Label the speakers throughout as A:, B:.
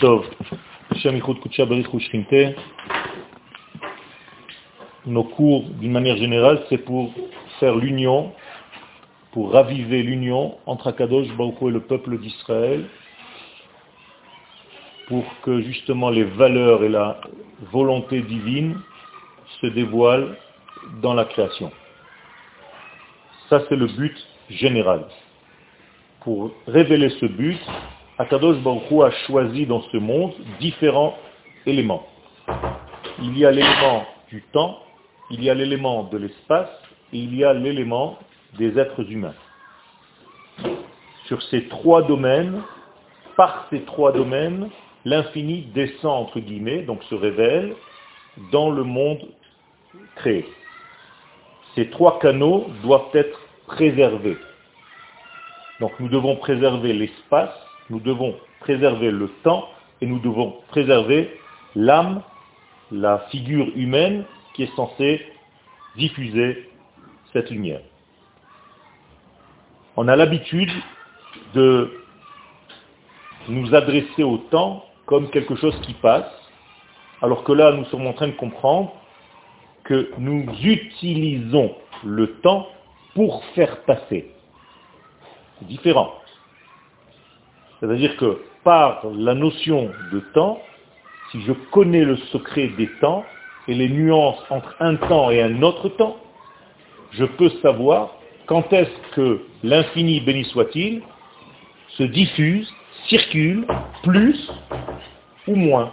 A: Tov. Nos cours, d'une manière générale, c'est pour faire l'union, pour raviver l'union entre Akadosh Baruch et le peuple d'Israël, pour que justement les valeurs et la volonté divine se dévoilent dans la création. Ça, c'est le but général. Pour révéler ce but, Akadosh Baruch a choisi dans ce monde différents éléments. Il y a l'élément du temps, il y a l'élément de l'espace et il y a l'élément des êtres humains. Sur ces trois domaines, par ces trois domaines, l'infini descend, entre guillemets, donc se révèle dans le monde créé. Ces trois canaux doivent être préservés. Donc nous devons préserver l'espace, nous devons préserver le temps et nous devons préserver l'âme, la figure humaine qui est censée diffuser cette lumière. On a l'habitude de nous adresser au temps comme quelque chose qui passe, alors que là, nous sommes en train de comprendre que nous utilisons le temps pour faire passer. C'est différent. C'est-à-dire que par la notion de temps, si je connais le secret des temps et les nuances entre un temps et un autre temps, je peux savoir quand est-ce que l'infini, béni soit-il, se diffuse, circule, plus ou moins.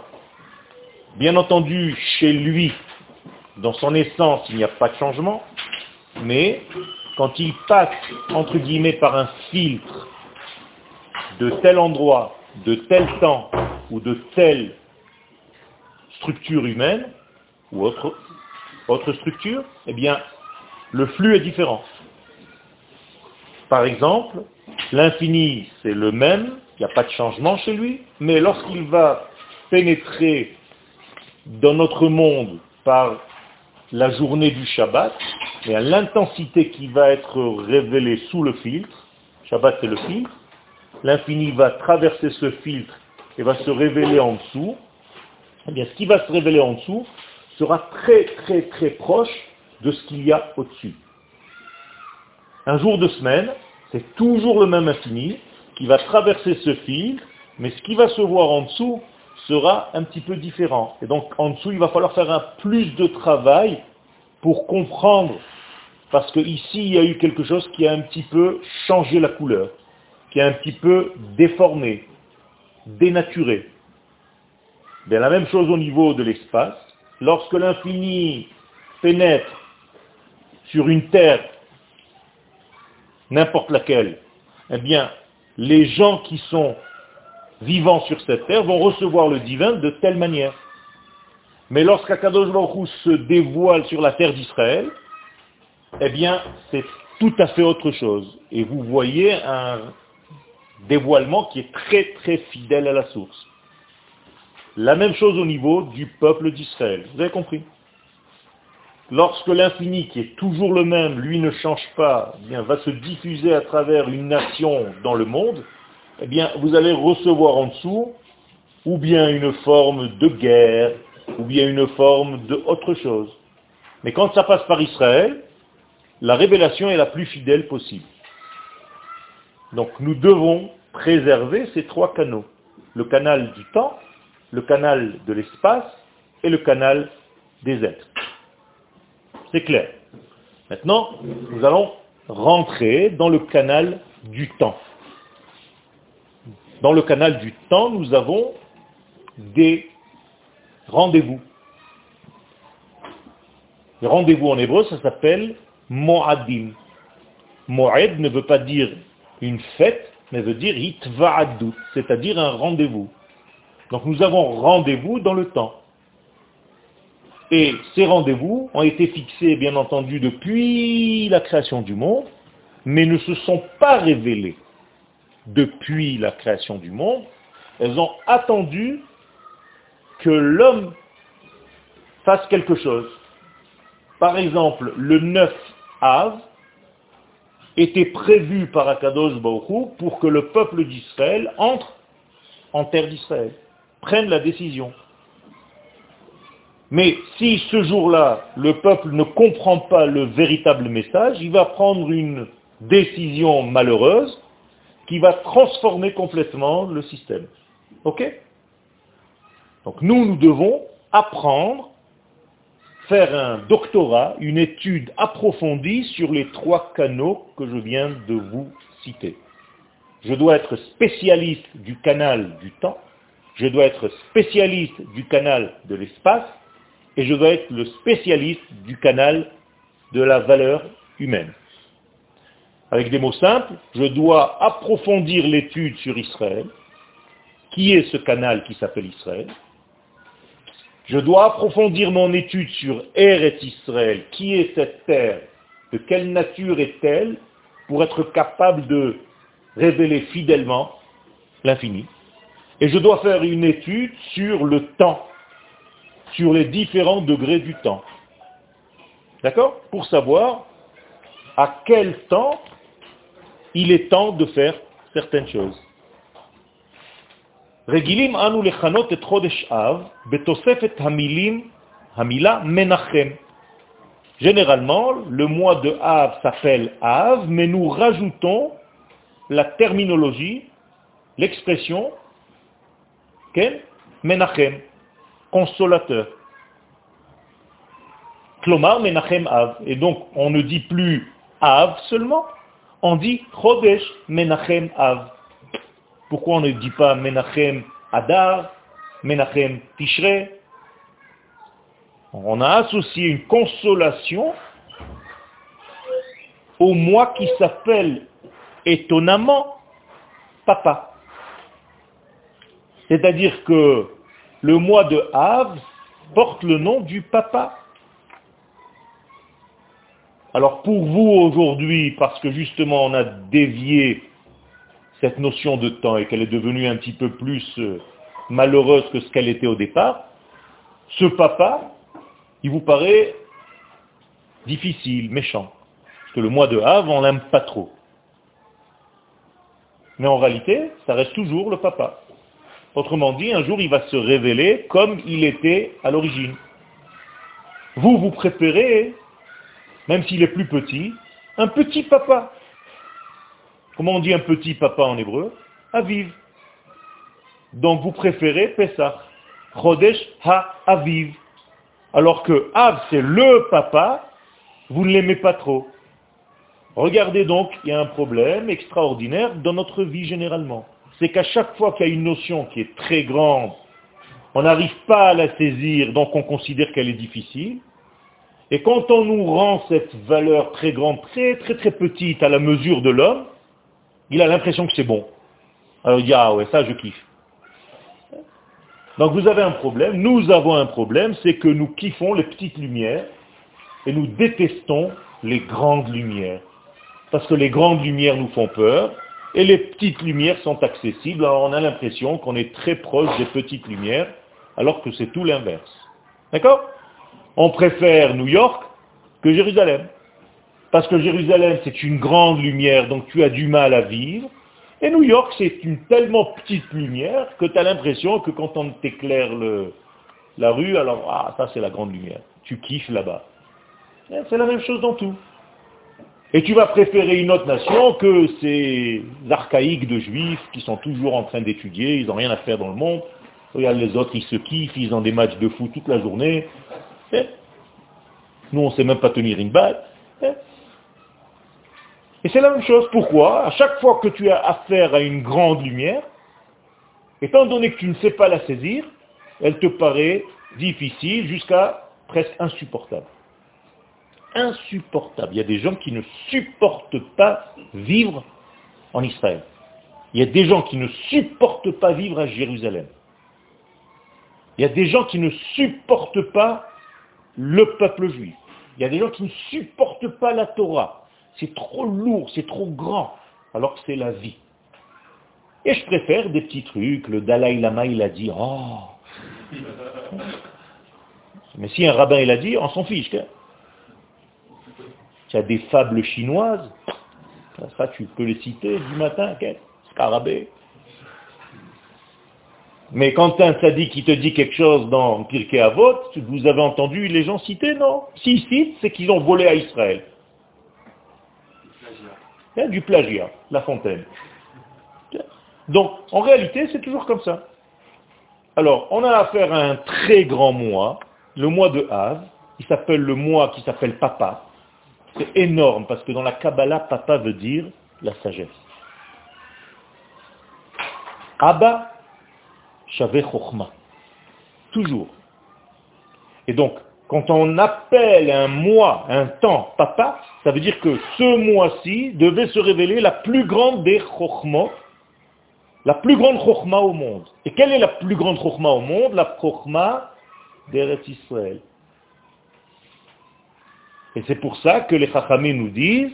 A: Bien entendu, chez lui, dans son essence, il n'y a pas de changement, mais quand il passe, entre guillemets, par un filtre de tel endroit, de tel temps ou de telle structure humaine ou autre, structure, eh bien, le flux est différent. Par exemple, l'infini, c'est le même, il n'y a pas de changement chez lui, mais lorsqu'il va pénétrer dans notre monde par la journée du Shabbat, et à l'intensité qui va être révélée sous le filtre, Shabbat c'est le filtre, l'infini va traverser ce filtre et va se révéler en dessous, eh bien ce qui va se révéler en dessous sera très très très proche de ce qu'il y a au-dessus. Un jour de semaine, c'est toujours le même infini qui va traverser ce filtre, mais ce qui va se voir en dessous sera un petit peu différent. Et donc en dessous, il va falloir faire un plus de travail pour comprendre, parce qu'ici, il y a eu quelque chose qui a un petit peu changé la couleur qui est un petit peu déformé, dénaturé. Bien, la même chose au niveau de l'espace. Lorsque l'infini pénètre sur une terre, n'importe laquelle, eh bien, les gens qui sont vivants sur cette terre vont recevoir le divin de telle manière. Mais lorsqu'Akadosh Baruch se dévoile sur la terre d'Israël, eh bien, c'est tout à fait autre chose. Et vous voyez un dévoilement qui est très très fidèle à la source. La même chose au niveau du peuple d'Israël. Vous avez compris? Lorsque l'infini, qui est toujours le même, lui ne change pas, eh bien, va se diffuser à travers une nation dans le monde, eh bien, vous allez recevoir en dessous ou bien une forme de guerre, ou bien une forme de autre chose. Mais quand ça passe par Israël, la révélation est la plus fidèle possible. Donc nous devons préserver ces trois canaux. Le canal du temps, le canal de l'espace et le canal des êtres. C'est clair. Maintenant, nous allons rentrer dans le canal du temps. Dans le canal du temps, nous avons des rendez-vous. Rendez-vous en hébreu, ça s'appelle Mo'adim. Mo'ed ne veut pas dire une fête, mais veut dire hitva'adut, c'est-à-dire un rendez-vous. Donc nous avons rendez-vous dans le temps. Et ces rendez-vous ont été fixés, bien entendu, depuis la création du monde, mais ne se sont pas révélés depuis la création du monde. Elles ont attendu que l'homme fasse quelque chose. Par exemple, le 9 Av, était prévu par Akadosh Baruch pour que le peuple d'Israël entre en terre d'Israël. prenne la décision. Mais si ce jour-là, le peuple ne comprend pas le véritable message, il va prendre une décision malheureuse qui va transformer complètement le système. Ok? Donc nous, nous devons apprendre, faire un doctorat, une étude approfondie sur les trois canaux que je viens de vous citer. Je dois être spécialiste du canal du temps, je dois être spécialiste du canal de l'espace, et je dois être le spécialiste du canal de la valeur humaine. Avec des mots simples, je dois approfondir l'étude sur Israël, qui est ce canal qui s'appelle Israël? Je dois approfondir mon étude sur Eretz Israël, qui est cette terre, de quelle nature est-elle, pour être capable de révéler fidèlement l'infini. Et je dois faire une étude sur le temps, sur les différents degrés du temps. D'accord? Pour savoir à quel temps il est temps de faire certaines choses. רגילים אנו לכנות את חודש אב בתוספת המילים, המילה מנחם. Généralement, le mois de Av s'appelle Av, mais nous rajoutons la terminologie, l'expression, quel Menachem, consolateur. Klomar Menachem Av. Et donc, on ne dit plus Av seulement, on dit Chodesh Menachem Av. Pourquoi on ne dit pas Menachem Adar, Menachem Tishrei? On a associé une consolation au mois qui s'appelle étonnamment papa. C'est-à-dire que le mois de Av porte le nom du papa. Alors pour vous aujourd'hui, parce que justement on a dévié cette notion de temps et qu'elle est devenue un petit peu plus euh, malheureuse que ce qu'elle était au départ, ce papa, il vous paraît difficile, méchant. Parce que le mois de Av, on l'aime pas trop. Mais en réalité, ça reste toujours le papa. Autrement dit, un jour, il va se révéler comme il était à l'origine. Vous, vous préférez, même s'il est plus petit, un petit papa. Comment on dit un petit papa en hébreu Aviv. Donc vous préférez Pessah. Chodesh ha-aviv. Alors que Av, c'est le papa, vous ne l'aimez pas trop. Regardez donc, il y a un problème extraordinaire dans notre vie généralement. C'est qu'à chaque fois qu'il y a une notion qui est très grande, on n'arrive pas à la saisir, donc on considère qu'elle est difficile. Et quand on nous rend cette valeur très grande, très très très petite à la mesure de l'homme, il a l'impression que c'est bon. Alors il dit, ah ouais, ça je kiffe. Donc vous avez un problème, nous avons un problème, c'est que nous kiffons les petites lumières et nous détestons les grandes lumières parce que les grandes lumières nous font peur, et les petites lumières sont accessibles, alors on a l'impression qu'on est très proche des petites lumières, alors que c'est tout l'inverse. D'accord? On préfère New York que Jérusalem. Parce que Jérusalem, c'est une grande lumière, donc tu as du mal à vivre. Et New York, c'est une tellement petite lumière que tu as l'impression que quand on t'éclaire la rue, alors, ah, ça c'est la grande lumière. Tu kiffes là-bas. C'est la même chose dans tout. Et tu vas préférer une autre nation que ces archaïques de juifs qui sont toujours en train d'étudier, ils n'ont rien à faire dans le monde. Regarde les autres, ils se kiffent, ils ont des matchs de foot toute la journée. Eh? Nous, on ne sait même pas tenir une balle. Et c'est la même chose. Pourquoi? À chaque fois que tu as affaire à une grande lumière, étant donné que tu ne sais pas la saisir, elle te paraît difficile jusqu'à presque insupportable insupportable. Il y a des gens qui ne supportent pas vivre en Israël. Il y a des gens qui ne supportent pas vivre à Jérusalem. Il y a des gens qui ne supportent pas le peuple juif. Il y a des gens qui ne supportent pas la Torah. C'est trop lourd, c'est trop grand, alors que c'est la vie. Et je préfère des petits trucs. Le Dalai Lama, il a dit, oh. Mais si un rabbin, il a dit, on s'en fiche. Tu as des fables chinoises, ça tu peux les citer du matin, Scarabée. Mais quand un sadique qui te dit quelque chose dans Pirkei Avot, vous avez entendu les gens citer Non? S'ils citent, c'est qu'ils ont volé à Israël. A du plagiat, la fontaine. Donc, en réalité, c'est toujours comme ça. Alors, on a affaire à un très grand mois, le mois de Av, il s'appelle le mois qui s'appelle Papa. C'est énorme, parce que dans la Kabbalah, Papa veut dire la sagesse. Abba, Shavé Chochma. Toujours. Et donc, quand on appelle un mois, un temps, papa, ça veut dire que ce mois-ci devait se révéler la plus grande des chokhmot, la plus grande chokhma au monde. Et quelle est la plus grande chokhma au monde? La chokhma d'Eretz Israël. Et c'est pour ça que les chachamim nous disent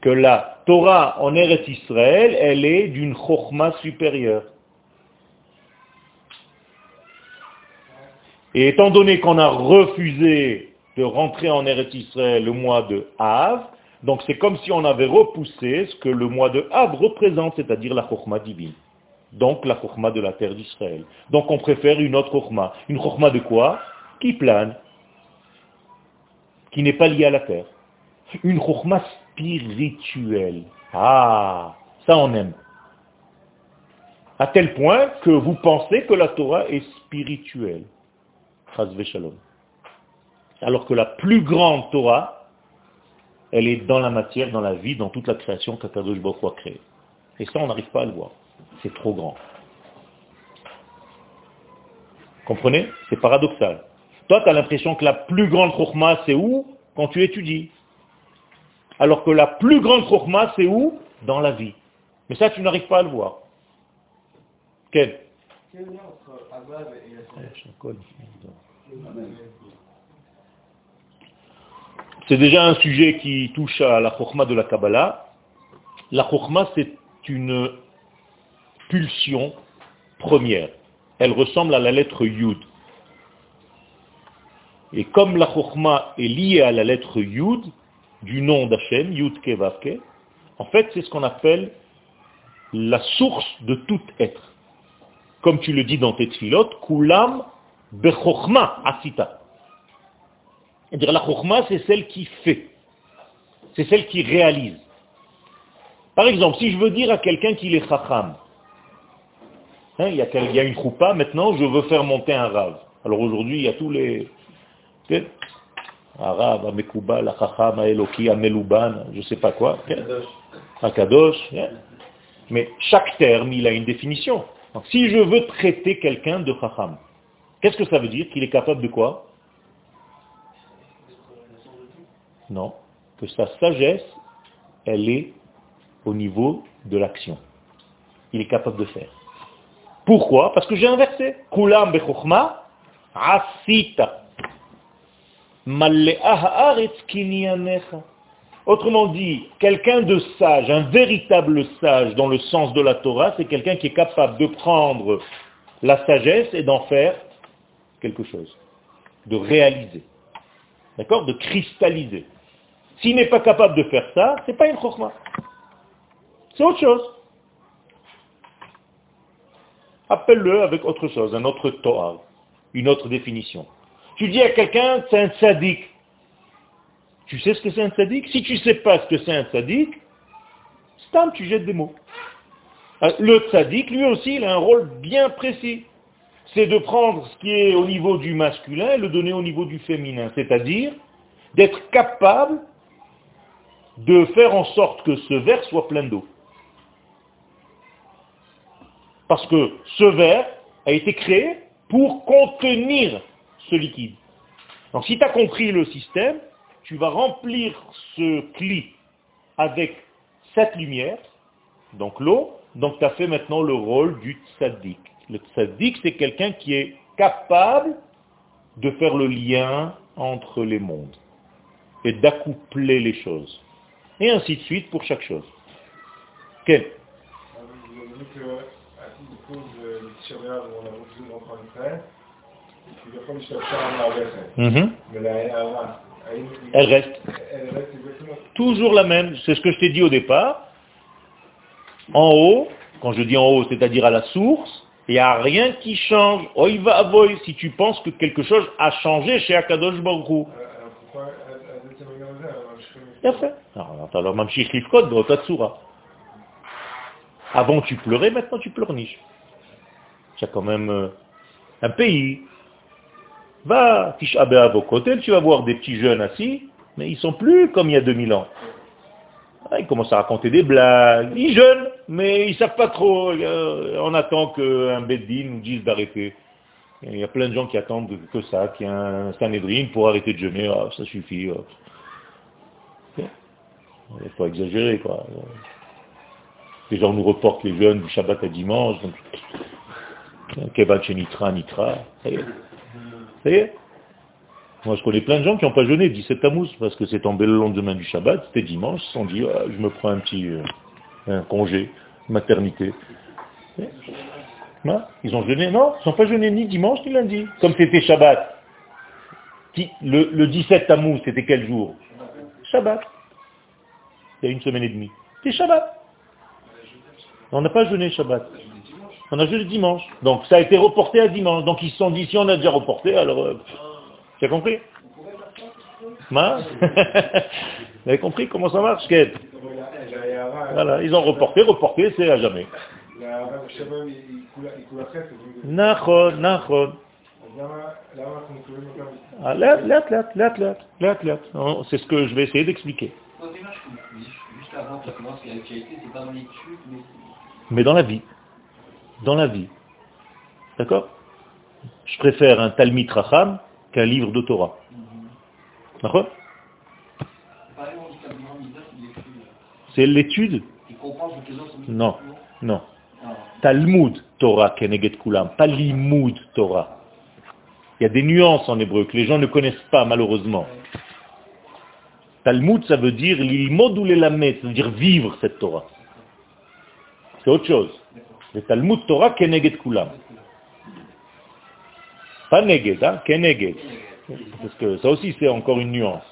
A: que la Torah en Eretz Israël, elle est d'une chokhma supérieure. Et étant donné qu'on a refusé de rentrer en Eretz Israël le mois de Av, donc c'est comme si on avait repoussé ce que le mois de Av représente, c'est-à-dire la Chokhmah divine. Donc la Chokhmah de la terre d'Israël. Donc on préfère une autre Chokhmah. Une Chokhmah de quoi? Qui plane, qui n'est pas liée à la terre. Une Chokhmah spirituelle. Ah, ça on aime. À tel point que vous pensez que la Torah est spirituelle. Alors que la plus grande Torah, elle est dans la matière, dans la vie, dans toute la création qu'Akadosh Baruch a créée. Et ça, on n'arrive pas à le voir. C'est trop grand. Comprenez? C'est paradoxal. Toi, tu as l'impression que la plus grande chokhmah, c'est où? Quand tu étudies. Alors que la plus grande chokhmah, c'est où? Dans la vie. Mais ça, tu n'arrives pas à le voir. C'est déjà un sujet qui touche à la chokhma de la Kabbalah. La chokhma, c'est une pulsion première. Elle ressemble à la lettre Yud. Et comme la chokhma est liée à la lettre Yud, du nom d'Hachem, Yud Kevavke, en fait, c'est ce qu'on appelle la source de tout être. Comme tu le dis dans tes tfilotes, Kulam Bechokma asita. C'est-à-dire la chokma, c'est celle qui fait. C'est celle qui réalise. Par exemple, si je veux dire à quelqu'un qu'il est chacham, hein, il, y a, une choupa, maintenant je veux faire monter un rave. Alors aujourd'hui, il y a tous les... Arabe, Amekouba, la Chacham, Eloki, Amelouban, je ne sais pas quoi. Akadosh. Hein. Mais chaque terme, il a une définition. Donc, si je veux traiter quelqu'un de Chacham, Qu'est-ce que ça veut dire Qu'il est capable de quoi? Non, que sa sagesse, elle est au niveau de l'action. Il est capable de faire. Pourquoi? Parce que j'ai inversé. Kulam. Autrement dit, quelqu'un de sage, un véritable sage dans le sens de la Torah, c'est quelqu'un qui est capable de prendre la sagesse et d'en faire quelque chose, de réaliser, d'accord De cristalliser. S'il n'est pas capable de faire ça, ce n'est pas une chokma. C'est autre chose. Appelle-le avec autre chose, un autre Torah, une autre définition. Tu dis à quelqu'un, c'est un sadique. Tu sais ce que c'est un sadique Si tu ne sais pas ce que c'est un sadique, stam, tu jettes des mots. Euh, le sadique, lui aussi, il a un rôle bien précis c'est de prendre ce qui est au niveau du masculin et le donner au niveau du féminin, c'est-à-dire d'être capable de faire en sorte que ce verre soit plein d'eau. Parce que ce verre a été créé pour contenir ce liquide. Donc si tu as compris le système, tu vas remplir ce cli avec cette lumière, donc l'eau, donc tu as fait maintenant le rôle du tzaddik. Le tzaddik, c'est quelqu'un qui est capable de faire le lien entre les mondes et d'accoupler les choses. Et ainsi de suite pour chaque chose. Quel. Elle reste. Toujours la même. C'est ce que je t'ai dit au départ. En haut, quand je dis en haut, c'est-à-dire à la source, Il n'y a rien qui change. Oh, il va avoy si tu penses que quelque chose a changé chez Akadosh Baruch Hu. fait. Alors, Avant tu pleurais, maintenant tu pleurniches. Tu as quand même euh, un pays. Va, Tisha B'Av tu vas voir des petits jeunes assis, mais ils sont plus comme il y a 2000 ans. Ah, ils commencent à raconter des blagues. Ils jeûnent, mais ils savent pas trop. Euh, on attend qu'un Beddin nous dise d'arrêter. Il y a plein de gens qui attendent que ça, qu'il y ait un Sanhedrin pour arrêter de jeûner. Ah, ça suffit. Il ne faut exagérer, quoi. Les gens nous reportent les jeunes du Shabbat à dimanche. Donc... Nitra, Nitra. Ça y est. Moi, je connais plein de gens qui n'ont pas jeûné 17 Tammuz, parce que c'est tombé le lendemain du Shabbat, c'était dimanche, ils se sont dit, ah, je me prends un petit euh, congé, maternité. Hein? ils ont jeûné Non, ils n'ont pas jeûné ni dimanche ni lundi, comme c'était Shabbat. Le, le 17 Tammuz, c'était quel jour? Shabbat. Il y a une semaine et demie. C'est Shabbat. On n'a pas jeûné Shabbat. On a jeûné dimanche. Donc ça a été reporté à dimanche. Donc ils se sont dit, si on a déjà reporté, alors... Euh, tu as compris? Vous avez compris comment ça marche Voilà, ils ont reporté, reporté, c'est à jamais. Nachon, nachon. C'est ce que je vais essayer d'expliquer. Mais dans la vie. Dans la vie. D'accord? Je préfère un Talmid Racham qu'un livre de Torah. D'accord? C'est l'étude Non, non. Talmud Torah Keneged Kulam, pas Limoud Torah. Il y a des nuances en hébreu que les gens ne connaissent pas malheureusement. Talmud, ça veut dire l'ilmod ou l'elamet, ça veut dire vivre cette Torah. C'est autre chose. Le Talmud Torah Keneged Kulam. Pas neged, hein, keneged. Parce que ça aussi, c'est encore une nuance.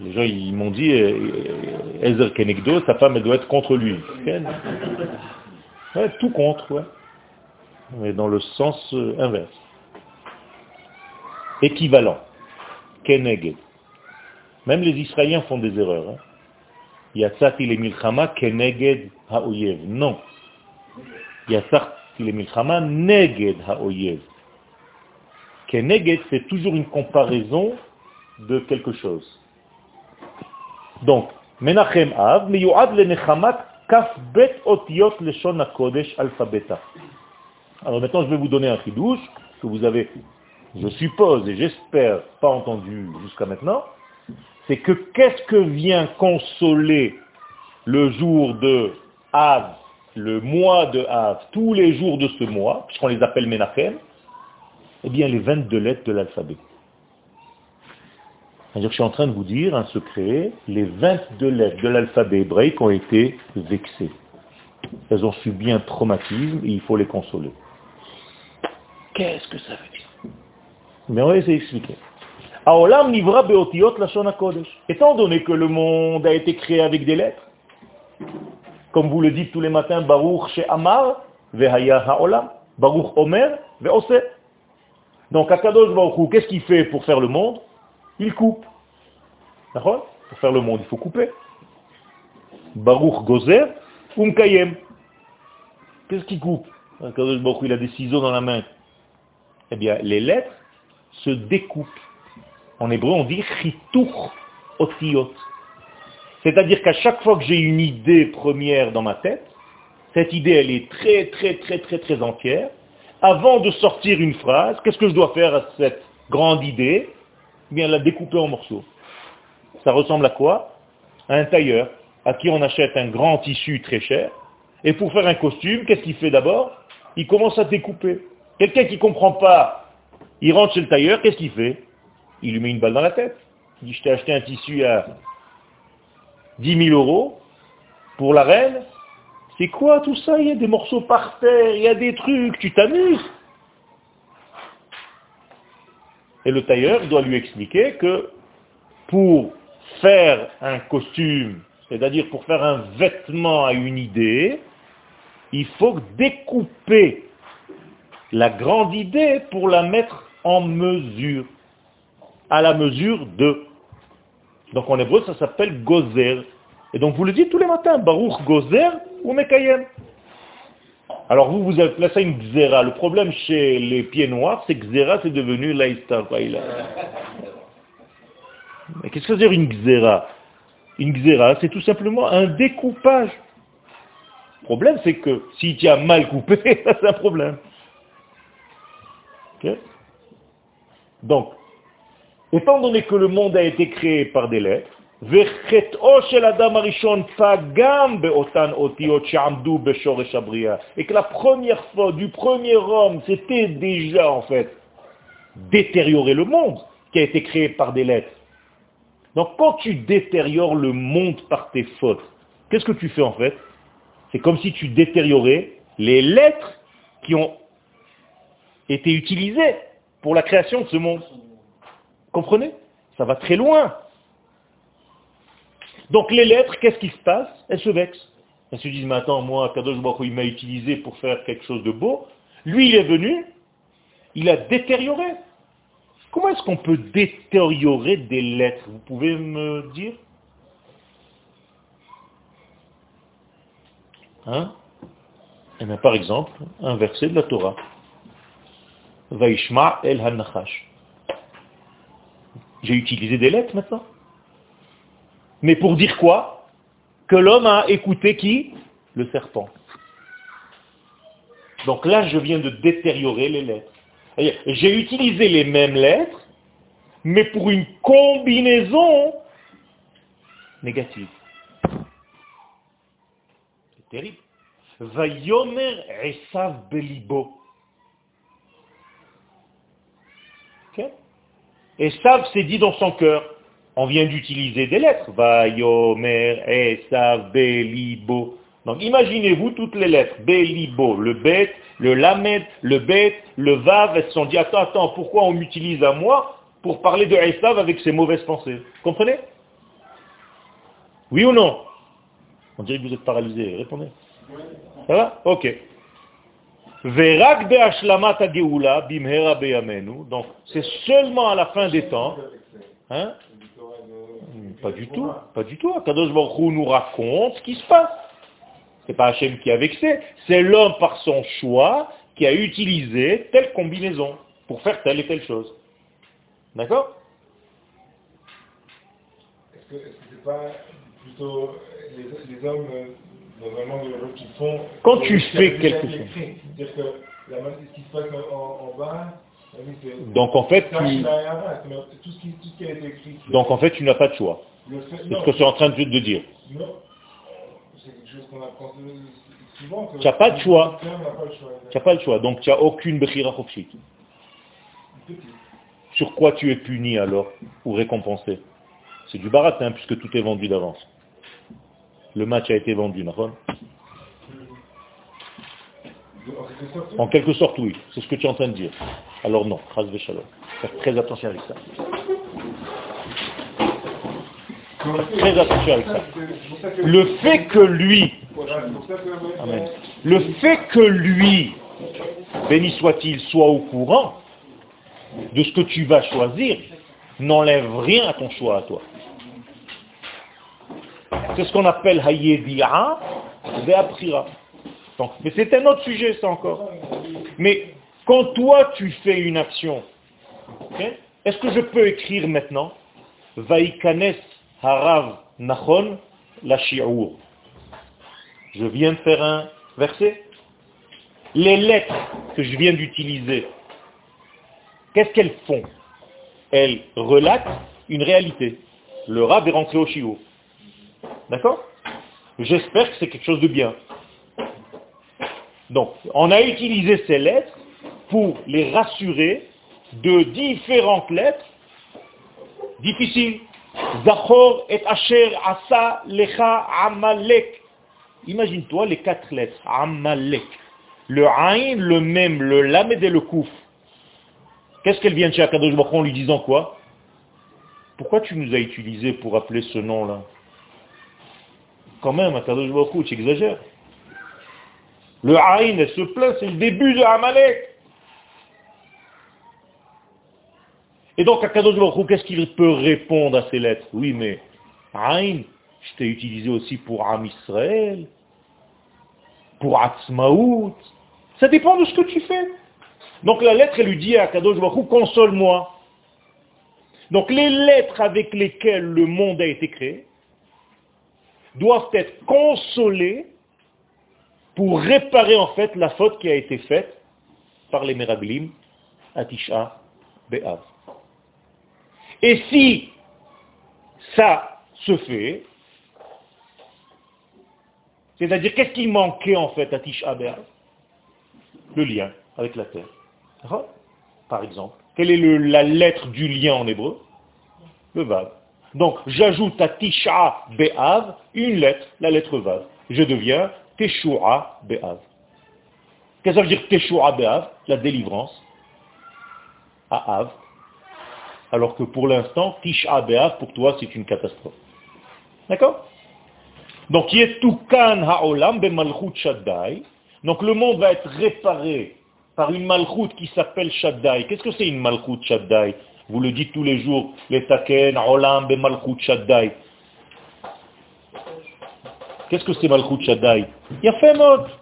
A: Les gens, ils m'ont dit, euh, Ezer Kenegdo, sa femme, elle doit être contre lui. Ouais, tout contre, ouais. Mais dans le sens euh, inverse. Équivalent. Keneged. Même les Israéliens font des erreurs. Hein. Yatsati le milchama keneged ha'oyev. Non. Yatsati neged ha'oyev. Keneged, c'est toujours une comparaison de quelque chose. Donc, Menachem Av, miyuad le nechamat kaf bet otiot leshon kodesh alphabeta. Alors maintenant, je vais vous donner un chidouche que vous avez, je suppose et j'espère, pas entendu jusqu'à maintenant. C'est que qu'est-ce que vient consoler le jour de Av le mois de Av, tous les jours de ce mois, puisqu'on les appelle Menachem, eh bien les 22 lettres de l'alphabet. je suis en train de vous dire un secret, les 22 lettres de l'alphabet hébraïque ont été vexées. Elles ont subi un traumatisme et il faut les consoler. Qu'est-ce que ça veut dire? Mais on va essayer d'expliquer. Étant donné que le monde a été créé avec des lettres, comme vous le dites tous les matins, Baruch chez Amar, Vehaya Ha'olam, Baruch Omer, Ve'ose. Donc Akadosh Baruch qu'est-ce qu'il fait pour faire le monde? Il coupe. D'accord? Pour faire le monde, il faut couper. Baruch Gozer, Umkayem. Qu'est-ce qu'il coupe? Akadosh Baruch il a des ciseaux dans la main. Eh bien, les lettres se découpent. En hébreu, on dit chitour otiot. C'est-à-dire qu'à chaque fois que j'ai une idée première dans ma tête, cette idée, elle est très, très, très, très, très entière. Avant de sortir une phrase, qu'est-ce que je dois faire à cette grande idée? Eh Bien, la découper en morceaux. Ça ressemble à quoi? À un tailleur à qui on achète un grand tissu très cher. Et pour faire un costume, qu'est-ce qu'il fait d'abord? Il commence à découper. Quelqu'un qui ne comprend pas, il rentre chez le tailleur, qu'est-ce qu'il fait? Il lui met une balle dans la tête. Il dit, je t'ai acheté un tissu à 10 000 euros pour la reine. C'est quoi tout ça? Il y a des morceaux par terre, il y a des trucs, tu t'amuses. Et le tailleur doit lui expliquer que pour faire un costume, c'est-à-dire pour faire un vêtement à une idée, Il faut découper la grande idée pour la mettre en mesure, à la mesure de. Donc en hébreu, ça s'appelle gozer. Et donc vous le dites tous les matins, Baruch gozer ou mekayem. Alors vous, vous avez placé une xéra. Le problème chez les pieds noirs, c'est que xéra, c'est devenu laïsta. Mais qu'est-ce que ça veut dire une xéra Une xéra, c'est tout simplement un découpage. Le problème, c'est que si tu as mal coupé, c'est un problème. Donc, étant donné que le monde a été créé par des lettres, et que la première fois du premier homme, c'était déjà en fait détériorer le monde qui a été créé par des lettres. Donc quand tu détériores le monde par tes fautes, qu'est-ce que tu fais en fait? C'est comme si tu détériorais les lettres qui ont été utilisées pour la création de ce monde. Comprenez? Ça va très loin. Donc les lettres, qu'est-ce qui se passe? Elles se vexent. Elles se disent, mais attends, moi, Kadosh Baruch il m'a utilisé pour faire quelque chose de beau. Lui, il est venu, il a détérioré. Comment est-ce qu'on peut détériorer des lettres? Vous pouvez me dire? Hein? Eh bien, par exemple, un verset de la Torah. Vaishma el hanachash. J'ai utilisé des lettres maintenant. Mais pour dire quoi? Que l'homme a écouté qui? Le serpent. Donc là, je viens de détériorer les lettres. J'ai utilisé les mêmes lettres, mais pour une combinaison négative. C'est terrible. Vayomer Esav Belibo. Esav s'est dit dans son cœur, on vient d'utiliser des lettres. Vayomer Esav Belibo. Donc imaginez-vous toutes les lettres. Belibo, le bet, le lamed, le bet, le vav, elles se sont dit, attends, attends, pourquoi on m'utilise à moi pour parler de Esav avec ses mauvaises pensées? Comprenez? Oui ou non? On dirait que vous êtes paralysé. Répondez. Ça va? Ok. Donc, c'est seulement à la fin des temps. Hein? Pas du tout, pas du tout. Kadosh Baruch nous raconte ce qui se passe. C'est pas Hachem qui a vexé, c'est l'homme par son choix qui a utilisé telle combinaison pour faire telle et telle chose. D'accord?
B: Est-ce que ce n'est pas plutôt les, hommes,
A: Quand tu fais quelque chose...
B: C'est-à-dire que la, ce qui se passe en, bas...
A: Donc en fait, tu... Donc en fait, tu n'as pas de choix. C'est ce que je suis en train de, dire. Tu n'as pas de choix. Tu n'as pas le choix. Donc tu n'as aucune Bechira Sur quoi tu es puni alors ou récompensé? C'est du baratin puisque tout est vendu d'avance. Le match a été vendu, En quelque sorte, oui. C'est ce que tu es en train de dire. Alors non, Faites très attention avec ça. Très attention avec ça. Le fait que lui, le fait que lui, béni soit-il, soit au courant de ce que tu vas choisir, n'enlève rien à ton choix à toi. C'est ce qu'on appelle Hayedi'a Ve'aprira. Mais c'est un autre sujet, ça encore. Mais quand toi tu fais une action, est-ce que je peux écrire maintenant Vaikanes Harav Nachon la. Je viens de faire un verset. Les lettres que je viens d'utiliser, qu'est-ce qu'elles font? Elles relatent une réalité. Le Rav est rentré au Shi'ur. D'accord? J'espère que c'est quelque chose de bien. Donc, on a utilisé ces lettres pour les rassurer de différentes lettres difficiles. Zachor et Asher Asa Lecha Amalek. Imagine-toi les quatre lettres. Amalek. Le Ain, le Mem, le Lamed et le Kouf. Qu'est-ce qu'elle vient de chez Akadosh en lui disant quoi? Pourquoi tu nous as utilisé pour appeler ce nom-là? Quand même, Akadosh Baruch tu exagères. Le Aïn, elle se plaint, c'est le début de Amalek. Et donc, Akadosh Baruch qu'est-ce qu'il peut répondre à ces lettres? Oui, mais Aïn, je t'ai utilisé aussi pour Am Israël, pour Atzmaout. Ça dépend de ce que tu fais. Donc la lettre, elle lui dit à Akadosh Baruch console-moi. Donc les lettres avec lesquelles le monde a été créé doivent être consolées pour réparer en fait la faute qui a été faite par les Meraglim à Tisha. Et si ça se fait, c'est-à-dire qu'est-ce qui manquait en fait à Tisha Le lien avec la terre. Par exemple. Quelle est la lettre du lien en hébreu? Le Vav. Donc j'ajoute à Tisha Be'av une lettre, la lettre Vav. Je deviens Teshua Be'av. Qu'est-ce que ça veut dire Teshua Be'av La délivrance à Av. Alors que pour l'instant, Tisha Be'av, pour toi, c'est une catastrophe. D'accord? Donc, Yetukan Ha'olam Be'malchut Shaddai. Donc, le monde va être réparé par une malchoute qui s'appelle Shaddai. Qu'est-ce que c'est une malchoute Shaddai? Vous le dites tous les jours, les taken, Olam, Be'malchut Shaddai. Qu'est-ce que c'est Malchut Shaddai? Il y a fait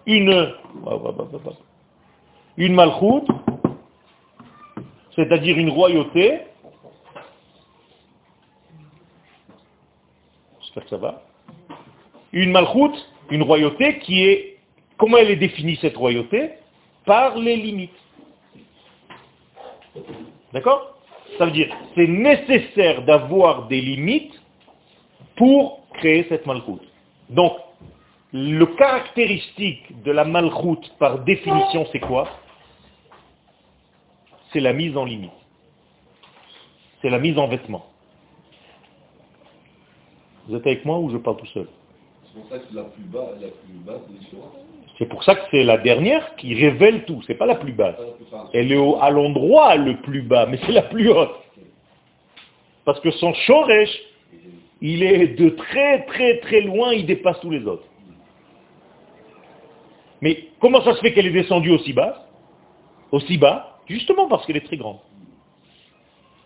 A: une, une Malchut, c'est-à-dire une royauté. J'espère que ça va. Une Malchut, une royauté qui est, comment elle est définie cette royauté? Par les limites. D'accord? Ça veut dire, c'est nécessaire d'avoir des limites pour créer cette Malchut. Donc, le caractéristique de la malchoute par définition, c'est quoi? C'est la mise en limite. C'est la mise en vêtement. Vous êtes avec moi ou je parle tout seul?
C: C'est pour ça que c'est la plus basse, la plus basse
A: C'est pour ça que c'est la dernière qui révèle tout. C'est pas la plus basse. Elle est à l'endroit le plus bas, mais c'est la plus haute. Parce que son shoresh, il est de très très très loin, il dépasse tous les autres. Mais comment ça se fait qu'elle est descendue aussi bas? Aussi bas Justement parce qu'elle est très grande.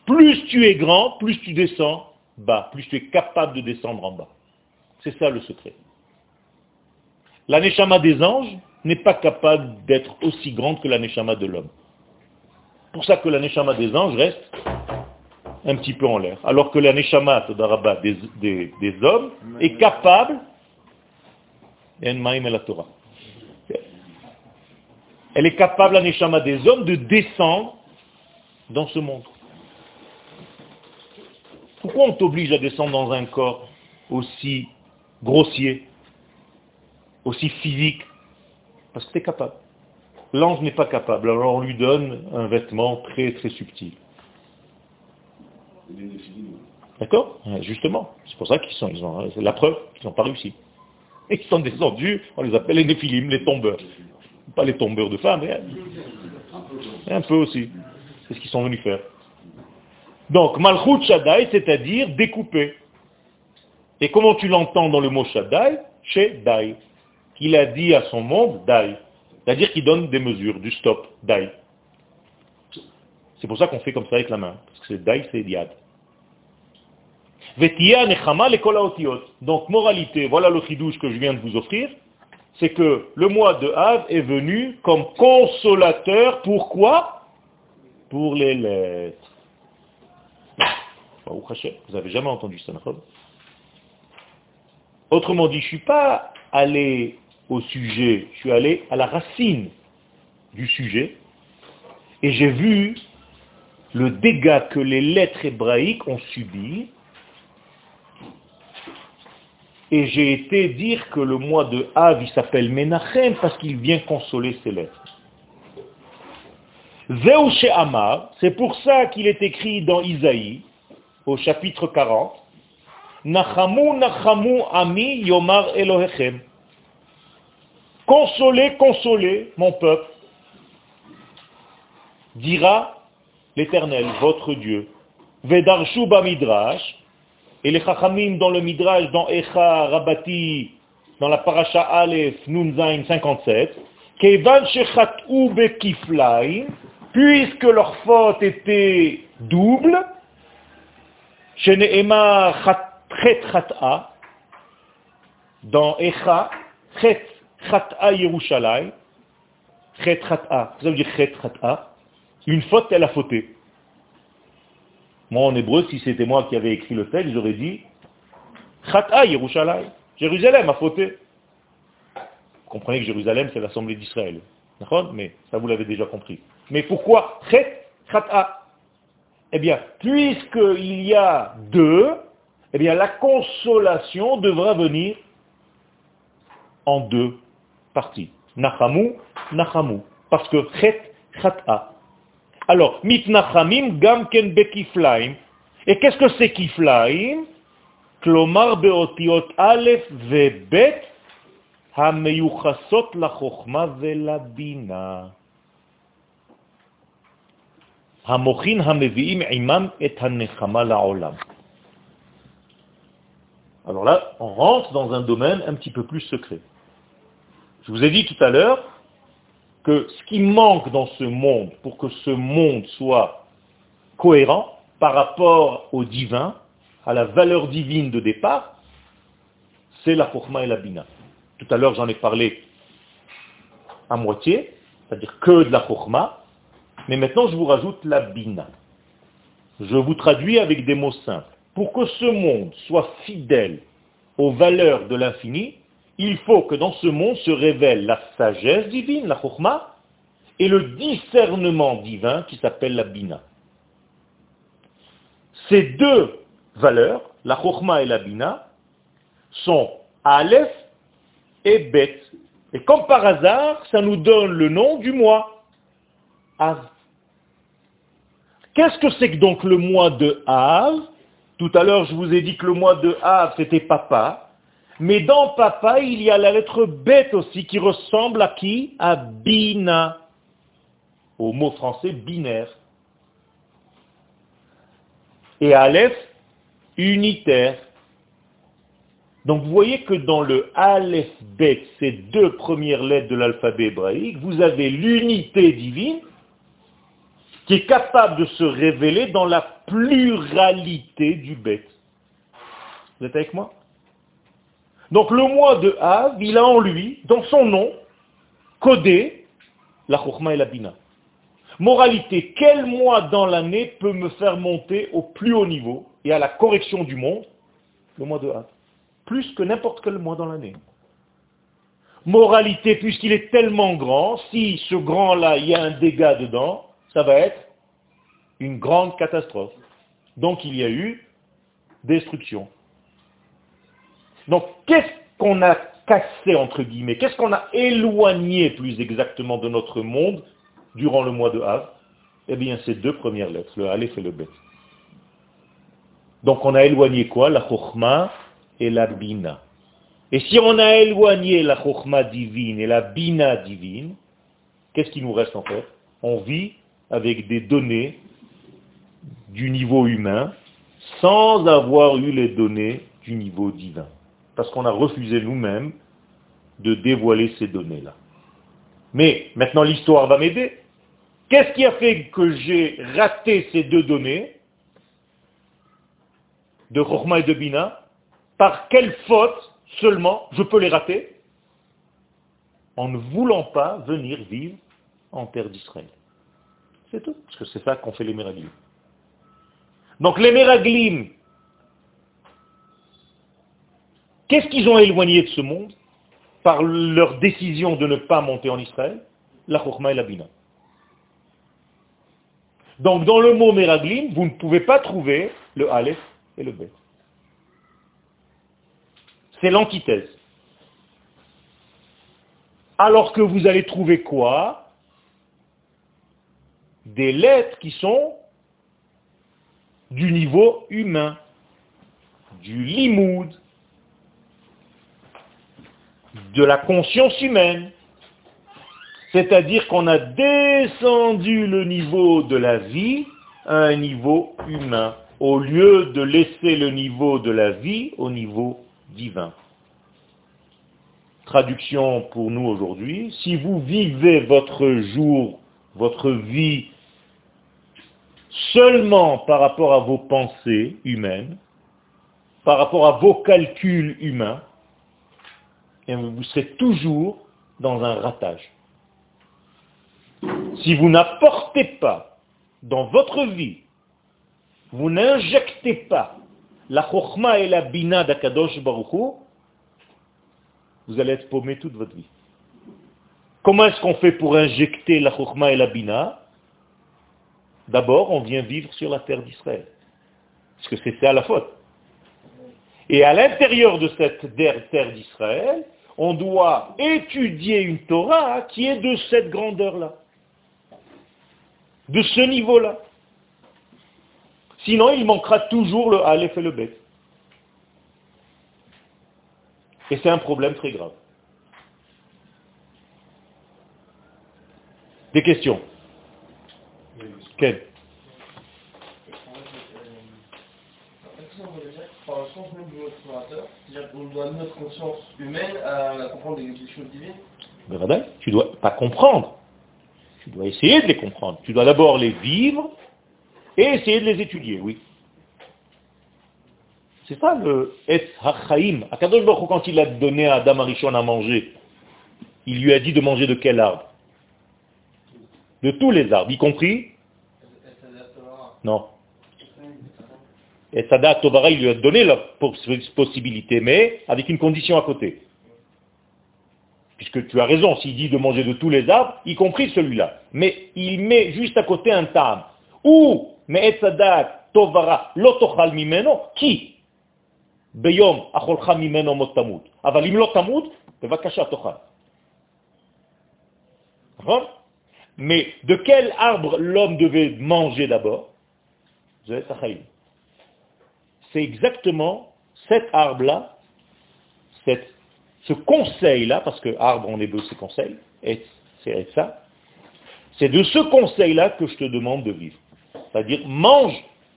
A: Plus tu es grand, plus tu descends bas, plus tu es capable de descendre en bas. C'est ça le secret. La des anges n'est pas capable d'être aussi grande que la de l'homme. pour ça que la des anges reste un petit peu en l'air. Alors que la Neshama des, des, des hommes est capable, la Torah. Elle est capable, la Neshama des hommes, de descendre dans ce monde. Pourquoi on t'oblige à descendre dans un corps aussi grossier, aussi physique Parce que tu es capable. L'ange n'est pas capable, alors on lui donne un vêtement très très subtil. D'accord? Justement. C'est pour ça qu'ils sont, ils ont, c'est la preuve qu'ils n'ont pas réussi. Et qu'ils sont descendus, on les appelle les néphilim, les tombeurs. Pas les tombeurs de femmes, mais un peu aussi. C'est ce qu'ils sont venus faire. Donc, Malchut Shaddai, c'est-à-dire découper. Et comment tu l'entends dans le mot Shaddai? Chez Dai. Qu'il a dit à son monde Dai. C'est-à-dire qu'il donne des mesures, du stop, Dai. C'est pour ça qu'on fait comme ça avec la main. Parce que c'est Dai, c'est Diad. Donc, moralité, voilà le chidouche que je viens de vous offrir, c'est que le mois de Av est venu comme consolateur, pourquoi? Pour les lettres. Vous n'avez jamais entendu ça, Autrement dit, je ne suis pas allé au sujet, je suis allé à la racine du sujet, et j'ai vu le dégât que les lettres hébraïques ont subi et j'ai été dire que le mois de Av, il s'appelle Menachem parce qu'il vient consoler ses lettres. Zeu Amar, c'est pour ça qu'il est écrit dans Isaïe, au chapitre 40, Nachamu Nachamu Ami Yomar Elohechem. Consolez, consolez mon peuple, dira l'Éternel, votre Dieu. Vedarshu Midrash, et les Chachamim dans le Midrash, dans Echa, Rabati, dans la Paracha Aleph, Nunzain 57, Kevan shechat'u bekiflaim, puisque leur faute était double, chet chat'a, dans Echa, chet chat'a Yerushalayim, chet chat'a, ça veut dire chet chat'a, une faute, elle a fauté. Moi, en hébreu, si c'était moi qui avais écrit le texte, j'aurais dit Chat'a Yerushalayim. Jérusalem a fauté. Vous comprenez que Jérusalem, c'est l'assemblée d'Israël. Mais ça, vous l'avez déjà compris. Mais pourquoi Chet Chat'a Eh bien, puisqu'il y a deux, eh bien, la consolation devra venir en deux parties. Nachamu, Nachamu. Parce que Chet Chat'a. Alors, mitnachamim gam ken bekiflaim. Et qu'est-ce que c'est kiflaim Klomar beotiot alef vebet hameyuchasot la chokhma velabina. המוחין המביאים עמם את הנחמה לעולם. Alors là, on rentre dans un domaine un petit peu plus secret. Je vous ai dit tout à l'heure que ce qui manque dans ce monde pour que ce monde soit cohérent par rapport au divin, à la valeur divine de départ, c'est la Chokhmah et la Bina. Tout à l'heure, j'en ai parlé à moitié, c'est-à-dire que de la Chokhmah, mais maintenant je vous rajoute la Bina. Je vous traduis avec des mots simples. Pour que ce monde soit fidèle aux valeurs de l'infini, il faut que dans ce monde se révèle la sagesse divine, la chokhmah, et le discernement divin qui s'appelle la bina. Ces deux valeurs, la chokhmah et la bina, sont Aleph et Bet. Et comme par hasard, ça nous donne le nom du mois, Av. Qu'est-ce que c'est que donc le mois de Av? Tout à l'heure, je vous ai dit que le mois de Av, c'était papa. Mais dans papa, il y a la lettre bête aussi qui ressemble à qui? À bina. Au mot français binaire. Et aleph, unitaire. Donc vous voyez que dans le aleph ces deux premières lettres de l'alphabet hébraïque, vous avez l'unité divine qui est capable de se révéler dans la pluralité du bet. Vous êtes avec moi? Donc le mois de Av, il a en lui, dans son nom, codé la Chokhmah et la Bina. Moralité, quel mois dans l'année peut me faire monter au plus haut niveau et à la correction du monde? Le mois de Av. Plus que n'importe quel mois dans l'année. Moralité, puisqu'il est tellement grand, si ce grand-là, il y a un dégât dedans, ça va être une grande catastrophe. Donc il y a eu destruction. Donc, qu'est-ce qu'on a cassé, entre guillemets? Qu'est-ce qu'on a éloigné, plus exactement, de notre monde durant le mois de Av? Eh bien, ces deux premières lettres, le Aleph et le Bet. Donc, on a éloigné quoi? La Chokhmah et la Bina. Et si on a éloigné la Chokhmah divine et la Bina divine, qu'est-ce qui nous reste en fait? On vit avec des données du niveau humain sans avoir eu les données du niveau divin parce qu'on a refusé nous-mêmes de dévoiler ces données-là. Mais maintenant l'histoire va m'aider. Qu'est-ce qui a fait que j'ai raté ces deux données de Chokhmah et de Bina? Par quelle faute seulement je peux les rater? En ne voulant pas venir vivre en terre d'Israël. C'est tout. Parce que c'est ça qu'ont fait les Méraglim. Donc les Méraglim, Qu'est-ce qu'ils ont éloigné de ce monde par leur décision de ne pas monter en Israël? La Chokhmah et la Bina. Donc dans le mot Meraglim, vous ne pouvez pas trouver le Aleph et le Bet. C'est l'antithèse. Alors que vous allez trouver quoi? Des lettres qui sont du niveau humain, du limoud, de la conscience humaine. C'est-à-dire qu'on a descendu le niveau de la vie à un niveau humain, au lieu de laisser le niveau de la vie au niveau divin. Traduction pour nous aujourd'hui, si vous vivez votre jour, votre vie seulement par rapport à vos pensées humaines, par rapport à vos calculs humains, vous serez toujours dans un ratage. Si vous n'apportez pas dans votre vie, vous n'injectez pas la chokhma et la bina d'Akadosh Baruch vous allez être paumé toute votre vie. Comment est-ce qu'on fait pour injecter la chokhma et la bina? D'abord, on vient vivre sur la terre d'Israël. Parce que c'est ça la faute. Et à l'intérieur de cette terre d'Israël, on doit étudier une Torah qui est de cette grandeur-là. De ce niveau-là. Sinon, il manquera toujours le Aleph et le Bet. Et c'est un problème très grave. Des questions Tu dois pas comprendre. Tu dois essayer de les comprendre. Tu dois d'abord les vivre et essayer de les étudier, oui. C'est ça le Et HaChaim. Akadosh Baruch quand il a donné à Adam Arishon à manger, il lui a dit de manger de quel arbre? De tous les arbres, y compris Non. Et Sadat Tovara, il lui a donné la possibilité, mais avec une condition à côté. Puisque tu as raison, s'il dit de manger de tous les arbres, y compris celui-là. Mais il met juste à côté un tam. Ou, mais Sadat Tovara, lotochal mimeno, qui Beyom acholcha mimeno mot tamut. Aval im lo tamut, bevakasha tochal. Mais de quel arbre l'homme devait manger d'abord? C'est exactement cet arbre-là, ce conseil-là, parce que arbre en hébreu c'est conseil, c'est ça, c'est de ce conseil-là que je te demande de vivre. C'est-à-dire, mange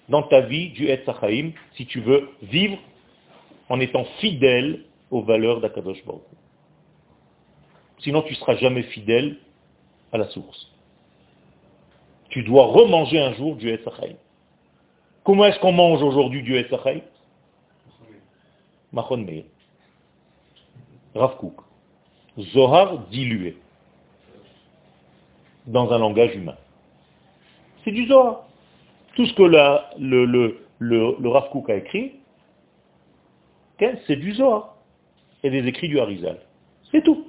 A: dans ta vie du Etzachaim si tu veux vivre en étant fidèle aux valeurs d'Akadosh Baruch. Sinon, tu ne seras jamais fidèle à la source. Tu dois remanger un jour du Etzachaim. Comment est-ce qu'on mange aujourd'hui du Etzachai? Machon Meir. Rav Zohar dilué. Dans un langage humain. C'est du Zohar. Tout ce que le, le, le, Rav a écrit, c'est du Zohar. Et des écrits du Harizal. C'est tout.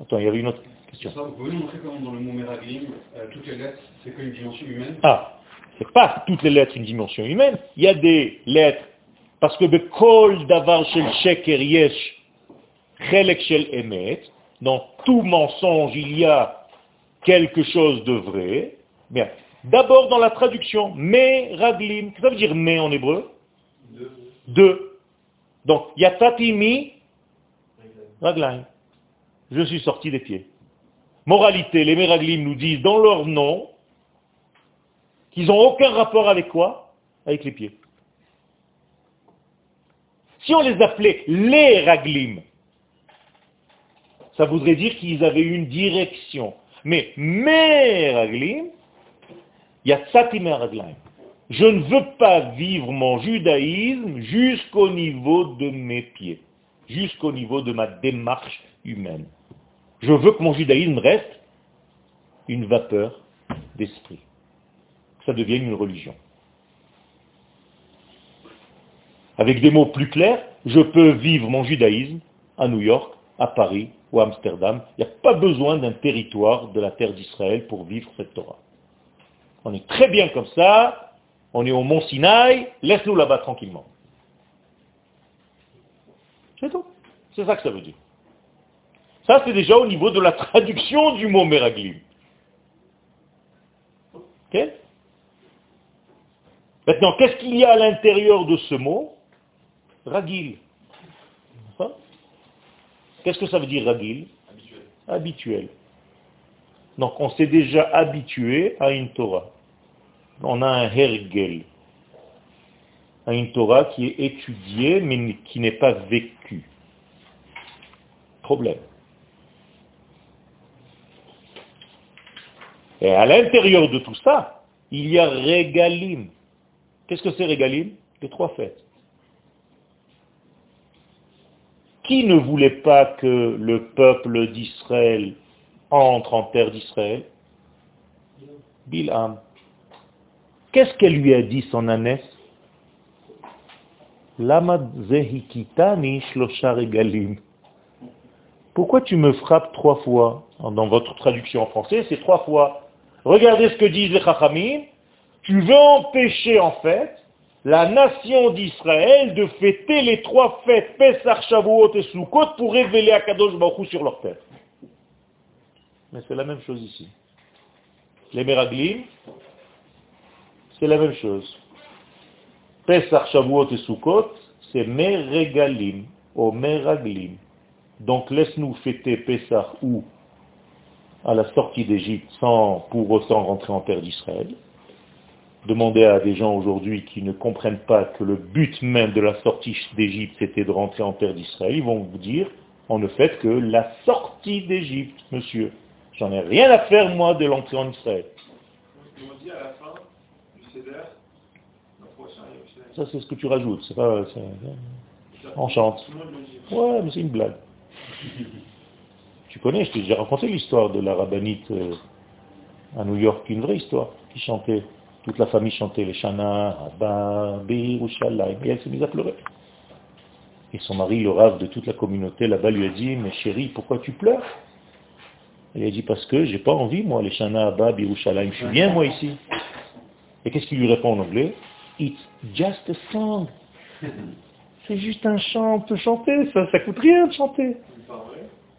A: Attends, il y avait une autre question.
B: vous pouvez nous montrer comment dans le mot Meraglim, euh, toutes les lettres, c'est quoi une dimension humaine
A: Ah, c'est pas toutes les lettres une dimension humaine. Il y a des lettres, parce que kol davar shel sheker yesh chelek shel emet, dans tout mensonge il y a quelque chose de vrai. Bien. D'abord dans la traduction, me raglim, que ça veut dire me en hébreu? Deux. Deux. Donc, yatatimi raglim. Je suis sorti des pieds. Moralité, les Meraglim nous disent dans leur nom qu'ils n'ont aucun rapport avec quoi? Avec les pieds. Si on les appelait les Raglim, ça voudrait dire qu'ils avaient une direction. Mais mes Raglim, il y a Tsatim Raglim. Je ne veux pas vivre mon judaïsme jusqu'au niveau de mes pieds, jusqu'au niveau de ma démarche humaine. Je veux que mon judaïsme reste une vapeur d'esprit. Que ça devienne une religion. Avec des mots plus clairs, je peux vivre mon judaïsme à New York, à Paris ou à Amsterdam. Il n'y a pas besoin d'un territoire de la terre d'Israël pour vivre cette Torah. On est très bien comme ça, on est au mont Sinaï, laisse-nous là-bas tranquillement. C'est tout. C'est ça que ça veut dire. Ça, c'est déjà au niveau de la traduction du mot Meraglim. Maintenant, qu'est-ce qu'il y a à l'intérieur de ce mot Ragil. Hein? Qu'est-ce que ça veut dire ragil Habituel. Habituel. Donc on s'est déjà habitué à une Torah. On a un hergel. à une Torah qui est étudiée mais qui n'est pas vécue. Problème. Et à l'intérieur de tout ça, il y a régalim. Qu'est-ce que c'est régalim? Les trois fêtes. Qui ne voulait pas que le peuple d'Israël entre en terre d'Israël? Bilham. Qu'est-ce qu'elle lui a dit, son ânesse? Pourquoi tu me frappes trois fois? Dans votre traduction en français, c'est trois fois. Regardez ce que disent les Chachamim. Tu veux empêcher en fait la nation d'Israël de fêter les trois fêtes, Pesach, Shavuot et Sukkot, pour révéler à Kadosh Baruch sur leur tête. Mais c'est la même chose ici. Les Meraglim, c'est la même chose. Pesach, Shavuot et Sukkot, c'est Meregalim, ou Meraglim. Donc laisse-nous fêter Pesach ou à la sortie d'Égypte sans pour autant rentrer en terre d'Israël. Demandez à des gens aujourd'hui qui ne comprennent pas que le but même de la sortie d'Égypte c'était de rentrer en terre d'Israël, ils vont vous dire en effet que la sortie d'Égypte, monsieur, j'en ai rien à faire moi de l'entrée en Israël. Ça c'est ce que tu rajoutes, c'est pas... On chante. Ouais, mais c'est une blague. Tu connais, je t'ai déjà raconté l'histoire de la rabbinite euh, à New York, une vraie histoire, qui chantait. Toute la famille chantait les Shana, Abba, Birushalayim, et elle s'est mise à pleurer. Et son mari, le rave de toute la communauté là-bas, lui a dit, mais chérie, pourquoi tu pleures? Elle a dit, parce que j'ai pas envie, moi, les Shana, Abba, Birushalayim, je suis bien, moi, ici. Et qu'est-ce qu'il lui répond en anglais It's just a song. C'est juste un chant, on peut chanter, ça, ça coûte rien de chanter.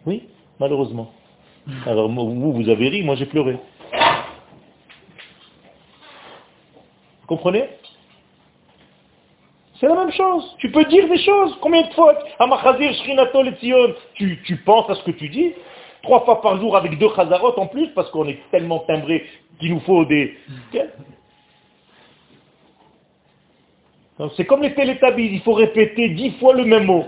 A: Oui malheureusement. Alors vous, vous avez ri, moi j'ai pleuré. Vous comprenez? C'est la même chose. Tu peux dire des choses. Combien de fois tu, tu penses à ce que tu dis? Trois fois par jour avec deux chazarot en plus, parce qu'on est tellement timbré qu'il nous faut des... C'est comme les télétabis, il faut répéter dix fois le même mot.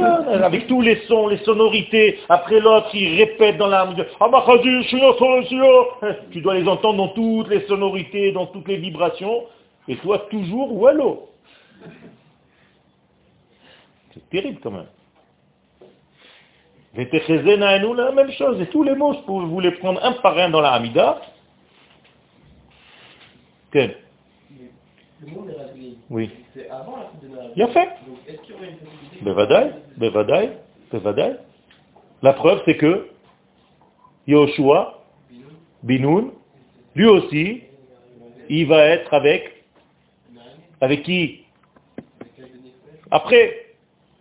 A: Là, là. avec tous les sons, les sonorités, après l'autre, il répète dans la Tu dois les entendre dans toutes les sonorités, dans toutes les vibrations, et toi toujours wallo. C'est terrible quand même. la même chose, et tous les mots, je vous les prendre un par un dans la Hamida. Oui. C'est avant la de Il a fait. Donc, est-ce qu'il y aurait une possibilité Bevadaï, Bevadaï, Bevadaï. La preuve, c'est que Yoshua, Binoun, lui aussi, il va être avec, avec qui? Après.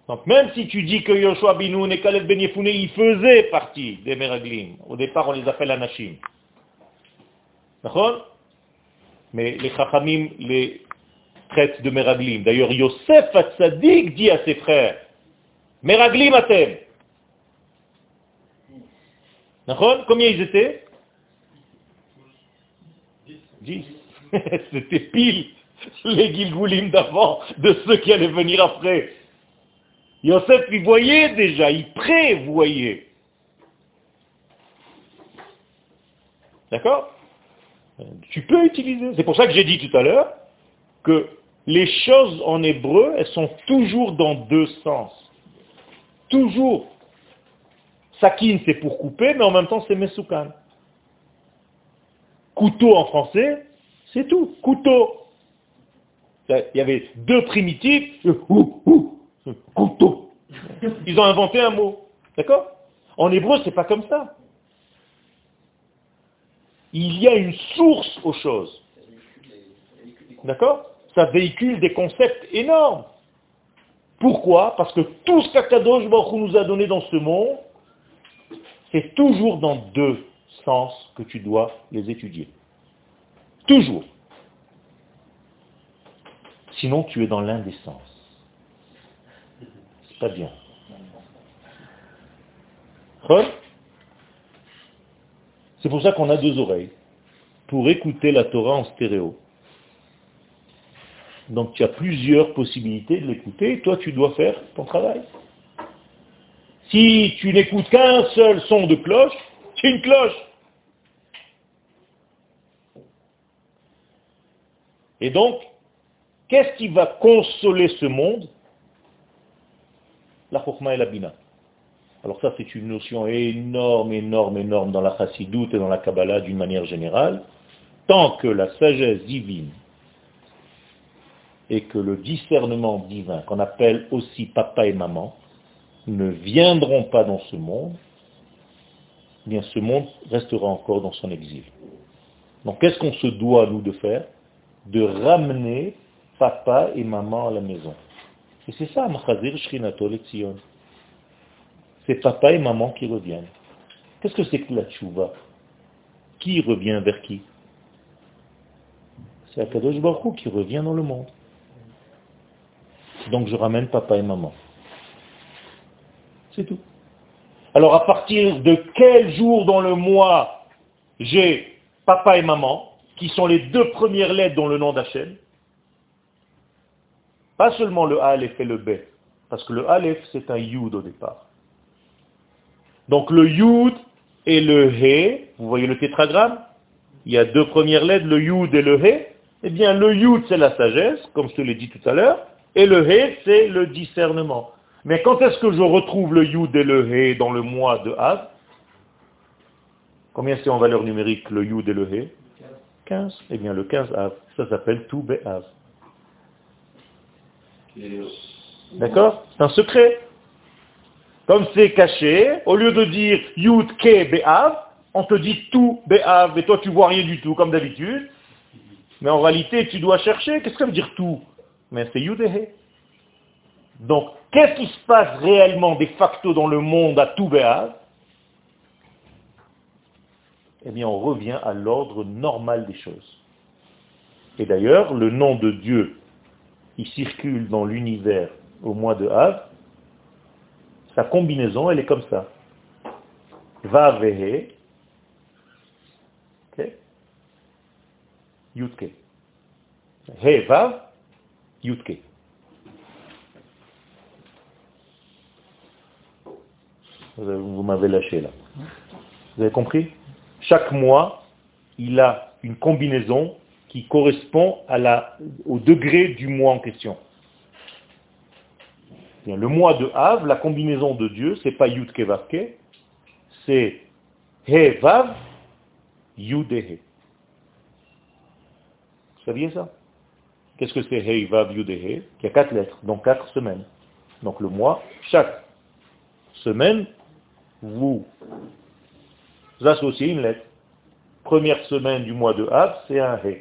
A: Donc même si tu dis que Yoshua Binoun et Kaleb Ben Yefune, ils faisaient partie des Meraglim. Au départ, on les appelle Anashim. D'accord? Mais les Chachamim les traite de Meraglim. D'ailleurs, Yosef Hatzadik dit à ses frères, Meraglim atem. Combien ils étaient? Dix. C'était pile les Gilgoulim d'avant de ceux qui allaient venir après. Yosef, il voyait déjà, il prévoyait. D'accord? Tu peux utiliser. C'est pour ça que j'ai dit tout à l'heure que les choses en hébreu, elles sont toujours dans deux sens. Toujours. Sakin, c'est pour couper, mais en même temps, c'est mesoukan. Couteau en français, c'est tout. Couteau. Il y avait deux primitifs, couteau. Ils ont inventé un mot. D'accord? En hébreu, c'est pas comme ça. Il y a une source aux choses. D'accord? Ça véhicule des concepts énormes. Pourquoi? Parce que tout ce qu'Akadosh Baruch nous a donné dans ce monde, c'est toujours dans deux sens que tu dois les étudier. Toujours. Sinon, tu es dans l'indécence. C'est pas bien. C'est pour ça qu'on a deux oreilles, pour écouter la Torah en stéréo. Donc tu as plusieurs possibilités de l'écouter, toi tu dois faire ton travail. Si tu n'écoutes qu'un seul son de cloche, c'est une cloche. Et donc, qu'est-ce qui va consoler ce monde? La chokma et la bina. Alors ça, c'est une notion énorme, énorme, énorme dans la chassidoute et dans la Kabbalah d'une manière générale. Tant que la sagesse divine et que le discernement divin, qu'on appelle aussi papa et maman, ne viendront pas dans ce monde, eh bien ce monde restera encore dans son exil. Donc qu'est-ce qu'on se doit, nous, de faire? De ramener papa et maman à la maison. Et c'est ça, Machazir Shrinato Tzion. C'est papa et maman qui reviennent. Qu'est-ce que c'est que la tchouva? Qui revient vers qui? C'est Akadosh Baruch qui revient dans le monde. Donc je ramène papa et maman. C'est tout. Alors à partir de quel jour dans le mois j'ai papa et maman, qui sont les deux premières lettres dans le nom d'Hachem? Pas seulement le Aleph et le B, parce que le Aleph c'est un Yud au départ. Donc le Yud et le He, vous voyez le tétragramme? Il y a deux premières lettres, le Yud et le He. Eh bien le Yud c'est la sagesse, comme je te l'ai dit tout à l'heure, et le He c'est le discernement. Mais quand est-ce que je retrouve le Yud et le He dans le mois de Av? Combien c'est en valeur numérique le Yud et le He? 15. Eh bien le 15 Av, ça s'appelle tout Av. D'accord? C'est un secret. Comme c'est caché, au lieu de dire Yud Ke Be'av, on te dit tout Be'av, et toi tu vois rien du tout, comme d'habitude. Mais en réalité, tu dois chercher. Qu'est-ce que ça veut dire tout? Mais c'est Yud et He. Donc, qu'est-ce qui se passe réellement de facto dans le monde à tout Eh bien, on revient à l'ordre normal des choses. Et d'ailleurs, le nom de Dieu, il circule dans l'univers au mois de Av, sa combinaison, elle est comme ça. Va vehe, yutke. He vav, yutke. Vous m'avez lâché là. Vous avez compris? Chaque mois, il a une combinaison qui correspond au degré du mois en question. Le mois de Av, la combinaison de Dieu, c'est pas Yud Kevavke, c'est He Vav, Yud He. Vous saviez ça? Qu'est-ce que c'est He Vav Yud He Il y a quatre lettres, donc quatre semaines. Donc le mois, chaque semaine, vous associez une lettre. Première semaine du mois de Av, c'est un He.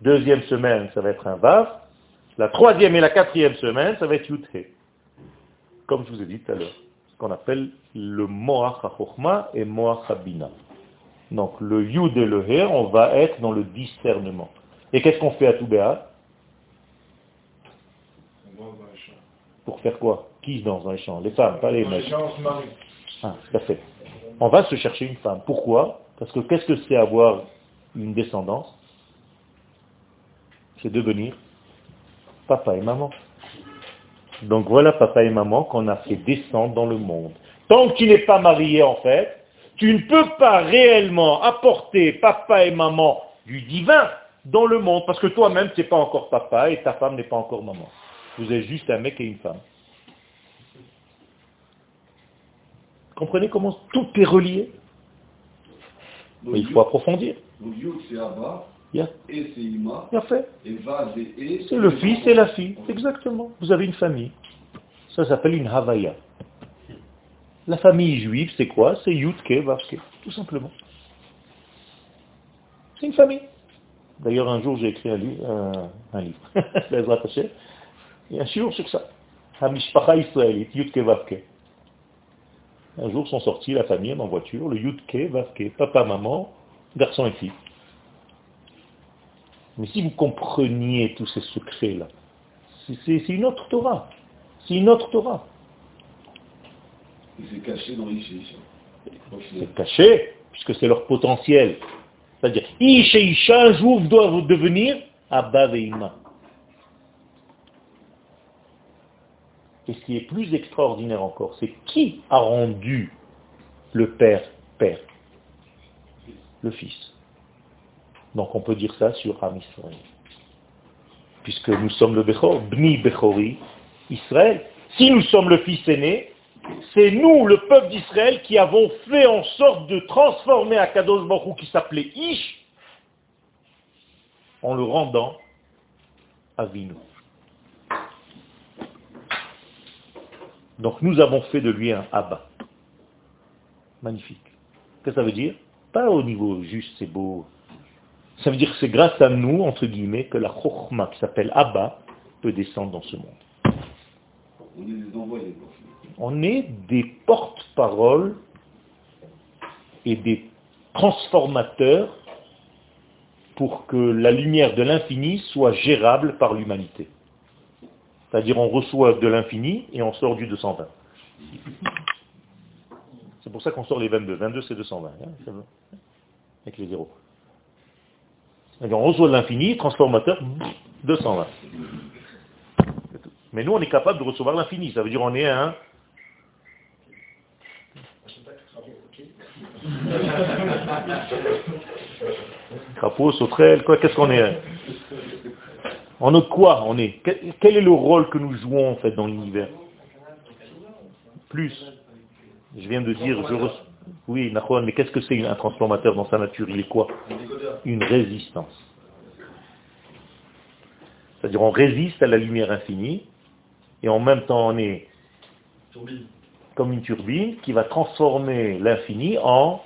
A: Deuxième semaine, ça va être un Vav. La troisième et la quatrième semaine, ça va être Yudhe. Comme je vous ai dit tout à l'heure. Ce qu'on appelle le Moach et Moach HaBina. Donc le Yud et le He, on va être dans le discernement. Et qu'est-ce qu'on fait à Toubéa Pour faire quoi? Qui dans un champ? Les femmes, pas les mecs. Ah, tout à fait. On va se chercher une femme. Pourquoi? Parce que qu'est-ce que c'est avoir une descendance? C'est devenir papa et maman. Donc voilà papa et maman qu'on a fait descendre dans le monde. Tant que tu n'es pas marié en fait, tu ne peux pas réellement apporter papa et maman du divin dans le monde, parce que toi-même tu n'es pas encore papa et ta femme n'est pas encore maman. Vous êtes juste un mec et une femme. Comprenez comment tout est relié? Il faut approfondir.
C: Et c'est Ima.
A: fait.
C: Et
A: C'est le fils et la fille. Exactement. Vous avez une famille. Ça s'appelle une Havaya. La famille juive, c'est quoi? C'est Yutke, Vavke. Tout simplement. C'est une famille. D'ailleurs, un jour, j'ai écrit un livre, un, livre, et un jour sur ça. Hamishpacha israélite, Yutke, Vavke. Un jour sont sortis la famille en voiture, le Yutke, Vavke, papa, maman, garçon et fille. Mais si vous compreniez tous ces secrets-là, c'est une autre Torah. C'est une autre Torah.
C: C'est caché dans les
A: C'est caché, puisque c'est leur potentiel. C'est-à-dire, Ish et Isha, un jour, devenir Abba Veima. Et ce qui est plus extraordinaire encore, c'est qui a rendu le Père Père? Le Fils. Donc on peut dire ça sur Ham Israël. Puisque nous sommes le Bechor, Bni Bechori, Israël. Si nous sommes le Fils aîné, c'est nous, le peuple d'Israël, qui avons fait en sorte de transformer Akadosh Baruch qui s'appelait Ish, en le rendant à Vino. Donc nous avons fait de lui un Abba. Magnifique. Qu'est-ce que ça veut dire? Pas au niveau juste, c'est beau. Ça veut dire que c'est grâce à nous, entre guillemets, que la Chokhmah, qui s'appelle Abba, peut descendre dans ce monde.
C: On est.
A: On est des porte-paroles et des transformateurs pour que la lumière de l'infini soit gérable par l'humanité. C'est-à-dire on reçoit de l'infini et on sort du 220. C'est pour ça qu'on sort les 22. 22 c'est 220. Hein, avec les zéros. On reçoit de l'infini, transformateur, 220. Mais nous on est capable de recevoir l'infini. Ça veut dire on est un... Crapaud, sauterelle, quoi, qu'est-ce qu'on est en est quoi on est? Quel est le rôle que nous jouons en fait dans l'univers? Plus. Je viens de dire, je oui, mais qu'est-ce que c'est un transformateur dans sa nature? Il est quoi? Une résistance. C'est-à-dire on résiste à la lumière infinie et en même temps on est comme une turbine qui va transformer l'infini en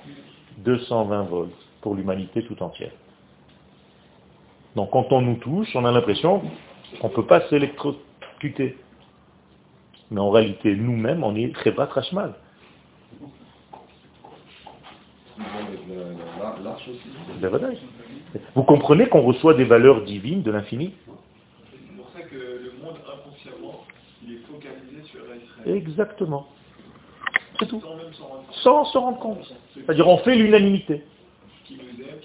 A: 220 volts pour l'humanité tout entière. Donc quand on nous touche, on a l'impression qu'on ne peut pas s'électrocuter. Mais en réalité, nous-mêmes, on est très pas mal. Vous comprenez qu'on reçoit des valeurs divines de l'infini?
B: C'est pour ça que le monde inconsciemment, il est focalisé sur Israël.
A: Exactement. C'est tout. Sans se rendre compte. C'est-à-dire on fait l'unanimité.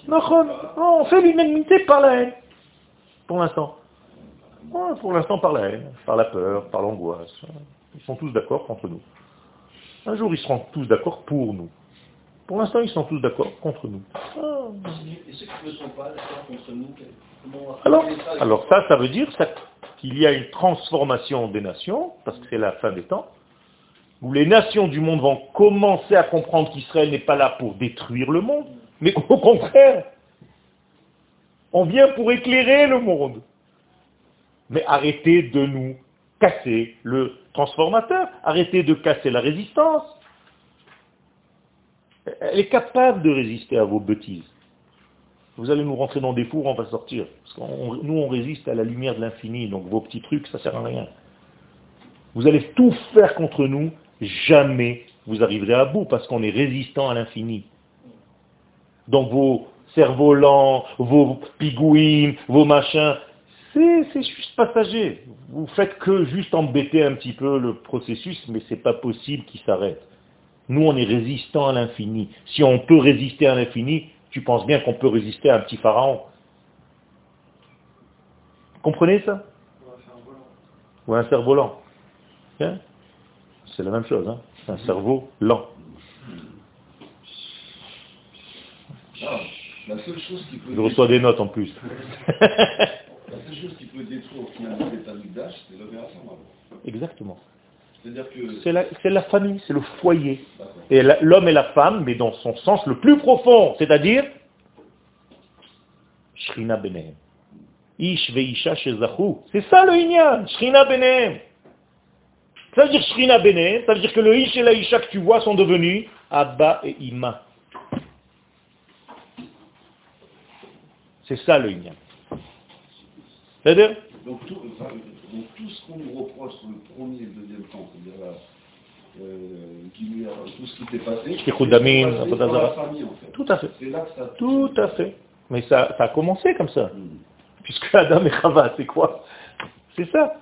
A: On fait l'unanimité par la haine. Pour l'instant. pour l'instant par la haine, par la peur, par l'angoisse. Ils sont tous d'accord contre nous. Un jour, ils seront tous d'accord pour nous. Pour l'instant, ils sont tous d'accord contre nous.
D: Et ceux qui ne sont pas d'accord contre nous,
A: alors, alors ça, ça veut dire qu'il y a une transformation des nations, parce que c'est la fin des temps, où les nations du monde vont commencer à comprendre qu'Israël n'est pas là pour détruire le monde, mais au contraire, on vient pour éclairer le monde. Mais arrêtez de nous casser le transformateur, arrêtez de casser la résistance. Elle est capable de résister à vos bêtises. Vous allez nous rentrer dans des fours, on va sortir. Parce nous, on résiste à la lumière de l'infini, donc vos petits trucs, ça ne sert à rien. Vous allez tout faire contre nous, jamais vous arriverez à bout, parce qu'on est résistant à l'infini. Donc vos cerfs-volants, vos pigouines, vos machins, c'est juste passager. Vous faites que juste embêter un petit peu le processus, mais c'est pas possible qu'il s'arrête. Nous, on est résistant à l'infini. Si on peut résister à l'infini, tu penses bien qu'on peut résister à un petit pharaon. Comprenez ça? Ou un cerf-volant. Hein? C'est la même chose. Hein un cerveau lent.
C: Ah. La seule chose qui peut
A: Je reçois des notes en plus.
C: la seule chose qui peut détruire au final l'état c'est l'opération
A: Exactement. C'est la, la, famille, c'est le foyer. Et l'homme et la femme, mais dans son sens le plus profond, c'est-à-dire Shrina Benehem. Ish veisha shezahu. C'est ça le Inyan, Shrina Benehem. Ça veut dire Shrina Benehem, ça veut dire que le Ish et la Isha que tu vois sont devenus Abba et Ima. C'est ça le Inyan.
C: C'est-à-dire donc tout, tout, ce qu'on nous reproche sur le premier et le deuxième temps, c'est-à-dire euh, tout ce qui s'est passé, c'est
A: la famille en fait. Tout à fait. Là que ça tout à fait. Mais ça, ça, a commencé comme ça. Hmm. Puisque Adam et Chava, c'est quoi? C'est ça.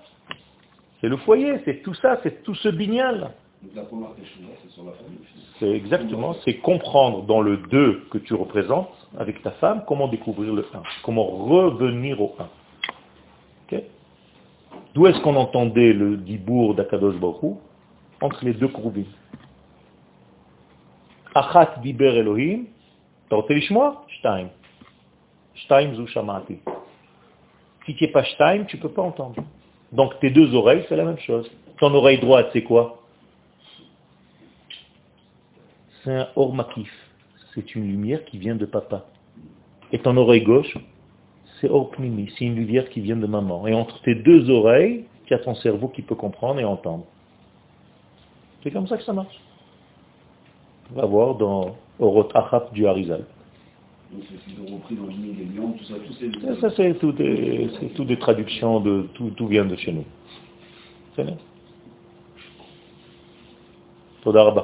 A: C'est le foyer, c'est tout ça, c'est tout ce bignal.
C: C'est
A: exactement, c'est comprendre dans le 2 que tu représentes avec ta femme comment découvrir le 1, comment revenir au 1. D'où est-ce qu'on entendait le dibour d'Akadosh Baruch Entre les deux courbines. Achat diber Elohim, Tortelishmoa, Shtaim. Stein. zu shamati. Si tu n'es pas Stein, tu ne peux pas entendre. Donc tes deux oreilles, c'est la même chose. Ton oreille droite, c'est quoi? C'est un or makif. C'est une lumière qui vient de papa. Et ton oreille gauche, c'est or pnimi. C'est une lumière qui vient de maman. Et entre tes deux oreilles, tu as ton cerveau qui peut comprendre et entendre. C'est comme ça que ça marche. On va voir dans Orot Achap du Harizal.
C: Donc c'est repris dans l'Igné des Lions, tout ça, tous ces...
A: Ça, c'est tout, des- c'est tout traductions de tout, tout vient de chez nous. C'est bien. Toda.